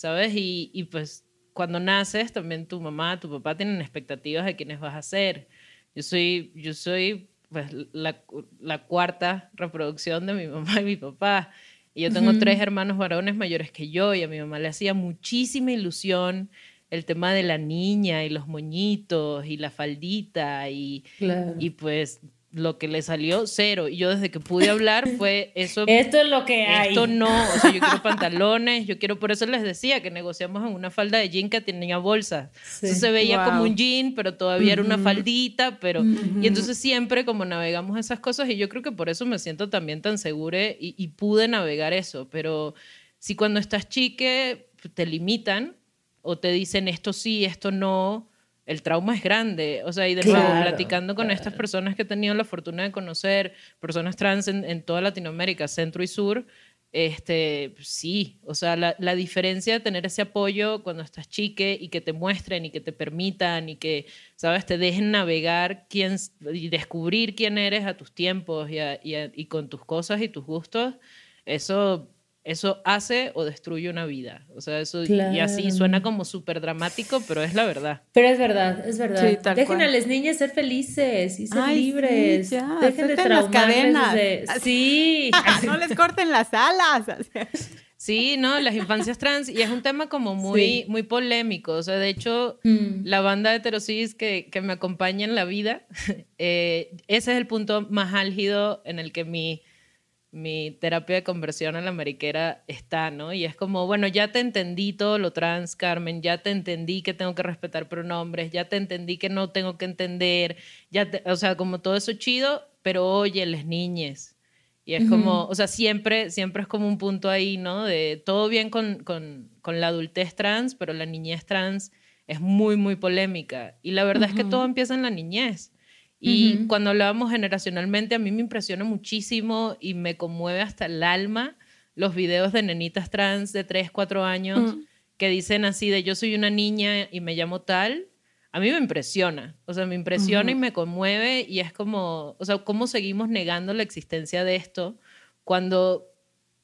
¿sabes? Y, y pues cuando naces también tu mamá, tu papá tienen expectativas de quiénes vas a ser. Yo soy, yo soy pues, la, la cuarta reproducción de mi mamá y mi papá. Y yo tengo Ujú. tres hermanos varones mayores que yo y a mi mamá le hacía muchísima ilusión el tema de la niña y los moñitos y la faldita y, Claro. y pues lo que le salió, cero. Y yo desde que pude hablar fue eso. esto es lo que hay. Esto no, o sea, yo quiero pantalones, yo quiero, por eso les decía que negociamos en una falda de jean que tenía bolsas. Entonces se veía como un jean, pero todavía era una faldita, pero... Y entonces siempre como navegamos esas cosas y yo creo que por eso me siento también tan segura y, y pude navegar eso, pero si cuando estás chique te limitan o te dicen esto sí, esto no, el trauma es grande. O sea, y de nuevo, platicando con estas personas que he tenido la fortuna de conocer, personas trans en, toda Latinoamérica, centro y sur, este, sí, o sea, la, la, diferencia de tener ese apoyo cuando estás chique y que te muestren y que te permitan y que, sabes, te dejen navegar quién, y descubrir quién eres a tus tiempos y, y con tus cosas y tus gustos, eso eso hace o destruye una vida. O sea, eso y así suena como súper dramático, pero es la verdad. Pero es verdad, es verdad. Dejen a las niñas ser felices y ser libres. Dejen de las cadenas. Sí. no les corten las alas. Sí, no, las infancias trans, y es un tema como muy, muy polémico. O sea, de hecho, mm. la banda de heterosis que, que, me acompaña en la vida, eh, ese es el punto más álgido en el que mi mi terapia de conversión en la mariquera está, ¿no? Y es como, bueno, ya te entendí todo lo trans, Carmen, ya te entendí que tengo que respetar pronombres, ya te entendí que no tengo que entender, ya o sea, como todo eso chido, pero oye, las niñes. Y es como, o sea, siempre, siempre es como un punto ahí, ¿no? De todo bien con, con, con la adultez trans, pero la niñez trans es muy, muy polémica. Y la verdad es que todo empieza en la niñez. Y cuando hablábamos generacionalmente, a mí me impresiona muchísimo y me conmueve hasta el alma los videos de nenitas trans de 3, 4 años mm. que dicen así de yo soy una niña y me llamo tal. A mí me impresiona, o sea, me impresiona y me conmueve y es como, o sea, cómo seguimos negando la existencia de esto cuando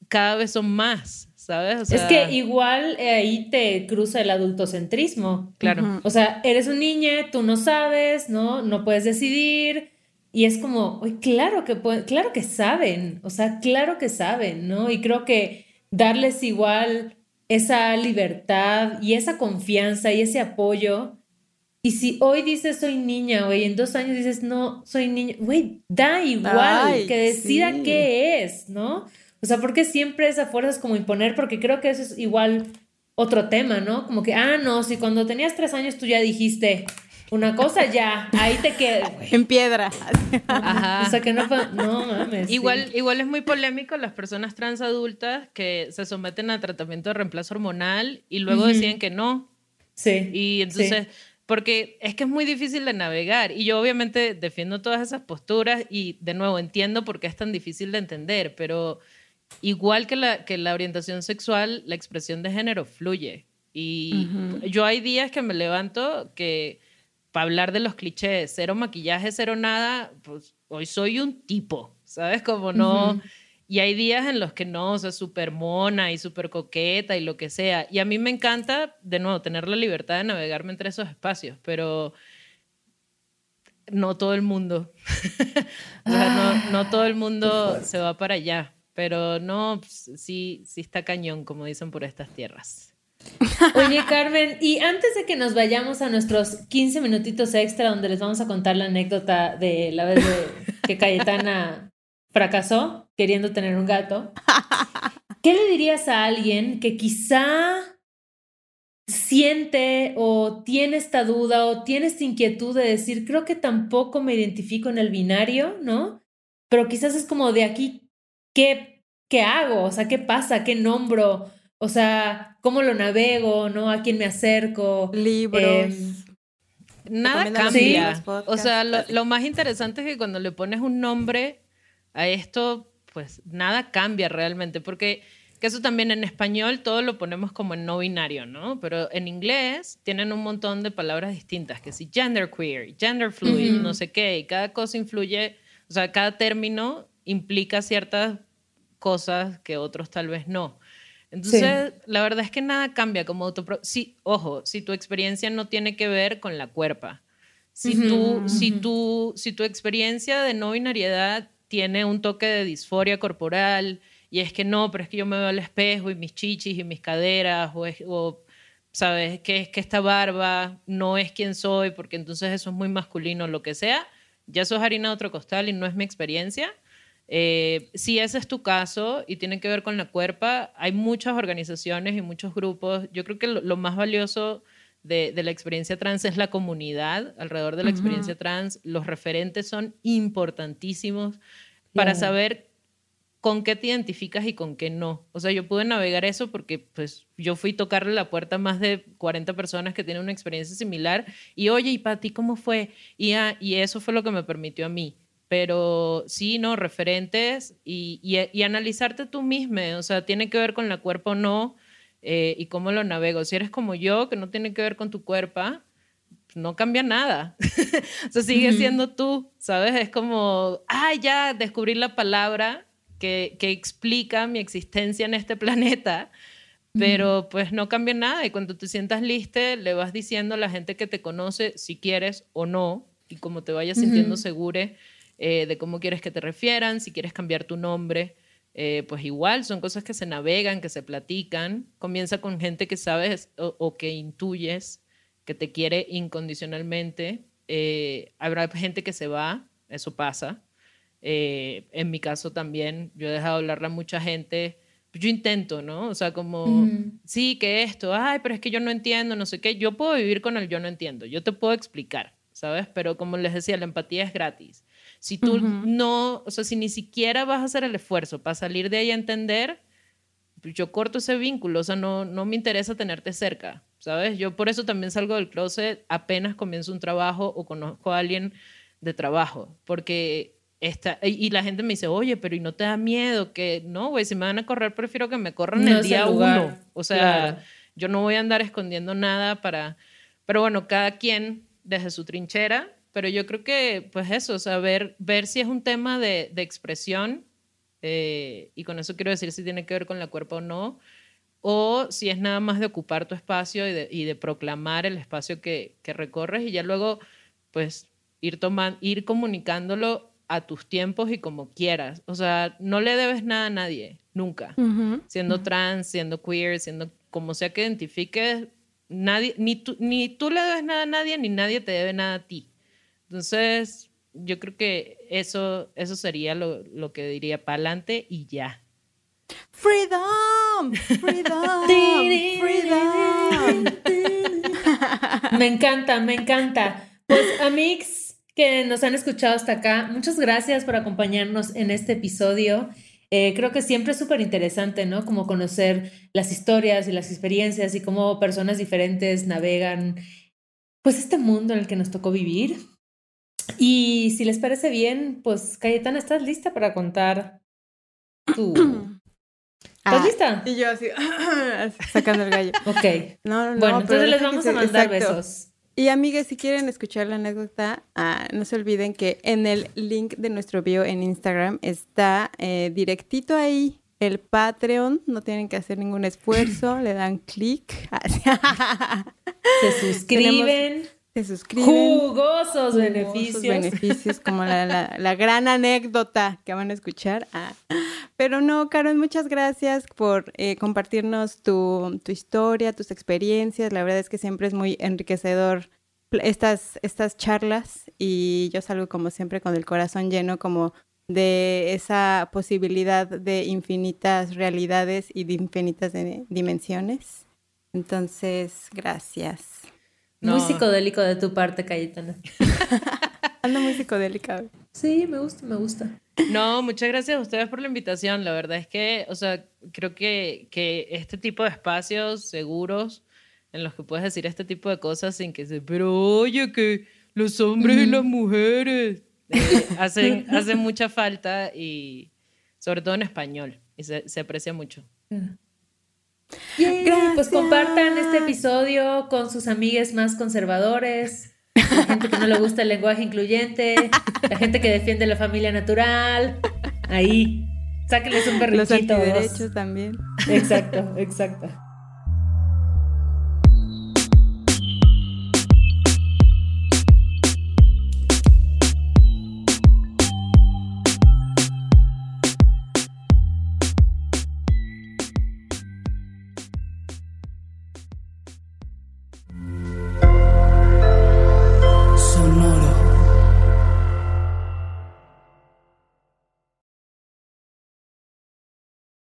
cada vez son más, ¿sabes? es que igual eh, ahí te cruza el adultocentrismo. Claro. O sea, eres un niño, tú no sabes, ¿no? No puedes decidir. Y es como, Oye, claro que claro que saben, o sea, claro que saben, ¿no? Y creo que darles igual esa libertad y esa confianza y ese apoyo. Y si hoy dices soy niña, güey, en dos años dices no, soy niña, güey, da igual que decida qué es, ¿no? O sea, porque siempre esa fuerza es como imponer? Porque creo que eso es igual otro tema, ¿no? Como que, ah, no, si cuando tenías tres años tú ya dijiste una cosa, ya, ahí te quedas. En piedra. Ajá. O sea, que no, no mames. Igual, igual es muy polémico las personas trans adultas que se someten a tratamiento de reemplazo hormonal y luego deciden que no. Sí. Y entonces... porque es que es muy difícil de navegar y yo obviamente defiendo todas esas posturas y de nuevo entiendo por qué es tan difícil de entender, pero igual que la, que la orientación sexual, la expresión de género fluye. Y yo hay días que me levanto que para hablar de los clichés, cero maquillaje, cero nada, pues hoy soy un tipo, ¿sabes? Como no... Y hay días en los que no, o sea, súper mona y súper coqueta y lo que sea. Y a mí me encanta, de nuevo, tener la libertad de navegarme entre esos espacios, pero no todo el mundo. o sea, no, no todo el mundo se va para allá. Pero no, pues, sí, sí está cañón, como dicen por estas tierras. Oye, Carmen, y antes de que nos vayamos a nuestros 15 minutitos extra donde les vamos a contar la anécdota de la vez que Cayetana fracasó queriendo tener un gato, ¿qué le dirías a alguien que quizá siente o tiene esta duda o tiene esta inquietud de decir, creo que tampoco me identifico en el binario, ¿no? Pero quizás es como de aquí ¿qué, qué hago? O sea, ¿qué pasa? ¿Qué nombro? O sea, ¿cómo lo navego? ¿No? ¿A quién me acerco? Libros. Em, nada cambia. O sea, lo, más interesante es que cuando le pones un nombre a esto, pues nada cambia realmente, porque que eso también en español todo lo ponemos como en no binario, ¿no? Pero en inglés tienen un montón de palabras distintas, que si genderqueer, gender fluid, no sé qué, y cada cosa influye, o sea, cada término implica ciertas cosas que otros tal vez no. Entonces, la verdad es que nada cambia como autopro sí, ojo, si tu experiencia no tiene que ver con la cuerpa. Si, tú, si, tú, si tu experiencia de no binariedad tiene un toque de disforia corporal y es que no, pero es que yo me veo al espejo y mis chichis y mis caderas o, o sabes que es que esta barba no es quien soy porque entonces eso es muy masculino lo que sea ya eso es harina de otro costal y no es mi experiencia. Eh, si ese es tu caso y tiene que ver con la cuerpa, hay muchas organizaciones y muchos grupos. Yo creo que lo, más valioso de, la experiencia trans es la comunidad alrededor de la experiencia trans. Los referentes son importantísimos para saber con qué te identificas y con qué no. O sea, yo pude navegar eso porque pues yo fui a tocarle la puerta a más de 40 personas que tienen una experiencia similar y oye, ¿y para ti cómo fue? Y, ah, y eso fue lo que me permitió a mí. Pero sí, no, referentes y, y, analizarte tú mismo. O sea, tiene que ver con la cuerpo o no eh, y cómo lo navego. Si eres como yo, que no tiene que ver con tu cuerpo, no cambia nada. o sea, sigue siendo tú, ¿sabes? Es como, ah, ya descubrí la palabra que, explica mi existencia en este planeta, pero pues no cambia nada y cuando te sientas lista le vas diciendo a la gente que te conoce si quieres o no y cómo te vayas sintiendo seguro eh, de cómo quieres que te refieran, si quieres cambiar tu nombre, eh, pues igual son cosas que se navegan, que se platican. Comienza con gente que sabes o, que intuyes que te quiere incondicionalmente. Eh, habrá gente que se va, eso pasa. Eh, en mi caso también, yo he dejado hablarle a mucha gente. Yo intento, ¿no? O sea, como, sí, que esto, ay, pero es que yo no entiendo, no sé qué. Yo puedo vivir con el yo no entiendo, yo te puedo explicar, ¿sabes? Pero como les decía, la empatía es gratis. Si tú no, o sea, si ni siquiera vas a hacer el esfuerzo para salir de ahí a entender, pues yo corto ese vínculo, o sea, no, no me interesa tenerte cerca, ¿sabes? Yo por eso también salgo del closet apenas comienzo un trabajo o conozco a alguien de trabajo, porque y la gente me dice, oye, pero ¿y no te da miedo? Que no, güey, si me van a correr, prefiero que me corran el día uno. O sea, yo no voy a andar escondiendo nada para... Pero bueno, cada quien desde su trinchera, pero yo creo que, pues eso, o sea, ver, si es un tema de, expresión, eh, y con eso quiero decir si tiene que ver con la cuerpo o no, o si es nada más de ocupar tu espacio y de, proclamar el espacio que, que, recorres y ya luego, pues, ir, tomando, ir comunicándolo a tus tiempos y como quieras. O sea, no le debes nada a nadie, nunca. Siendo trans, siendo queer, siendo como sea que identifiques, nadie, ni, tú, ni tú le debes nada a nadie, ni nadie te debe nada a ti. Entonces, yo creo que eso, eso sería lo, lo que diría para adelante y ya. Freedom, freedom, freedom. me encanta, me encanta. Pues, Amix, que nos han escuchado hasta acá, muchas gracias por acompañarnos en este episodio. Eh, creo que siempre es súper interesante, ¿no? Como conocer las historias y las experiencias y cómo personas diferentes navegan, pues, este mundo en el que nos tocó vivir. Y si les parece bien, pues, Cayetana, ¿estás lista para contar tu... ¿Estás ah, lista? Y yo así, sacando el gallo. Ok. No, no, bueno, entonces les vamos a mandar besos. Y amigas, si quieren escuchar la anécdota, ah, no se olviden que en el link de nuestro bio en Instagram está eh, directito ahí el Patreon. No tienen que hacer ningún esfuerzo, le dan clic. se suscriben. Se suscriben. Jugosos, beneficios. beneficios, como la, gran anécdota que van a escuchar. Ah. Pero no, Karen, muchas gracias por eh, compartirnos tu, tu, historia, tus experiencias. La verdad es que siempre es muy enriquecedor estas, estas charlas y yo salgo como siempre con el corazón lleno como de esa posibilidad de infinitas realidades y de infinitas dimensiones. Entonces, gracias. Muy psicodélico de tu parte, Cayetana. Anda muy psicodélica. Sí, me gusta, me gusta. No, muchas gracias a ustedes por la invitación. La verdad es que, o sea, creo que, que este tipo de espacios seguros en los que puedes decir este tipo de cosas sin que se, pero oye, que los hombres y las mujeres eh, hacen, hacen mucha falta y sobre todo en español y se, se aprecia mucho. Pues compartan este episodio con sus amigues más conservadores la gente que no le gusta el lenguaje incluyente, la gente que defiende la familia natural. Ahí, sáquenles un perrito. Los derechos también. Exacto, exacto.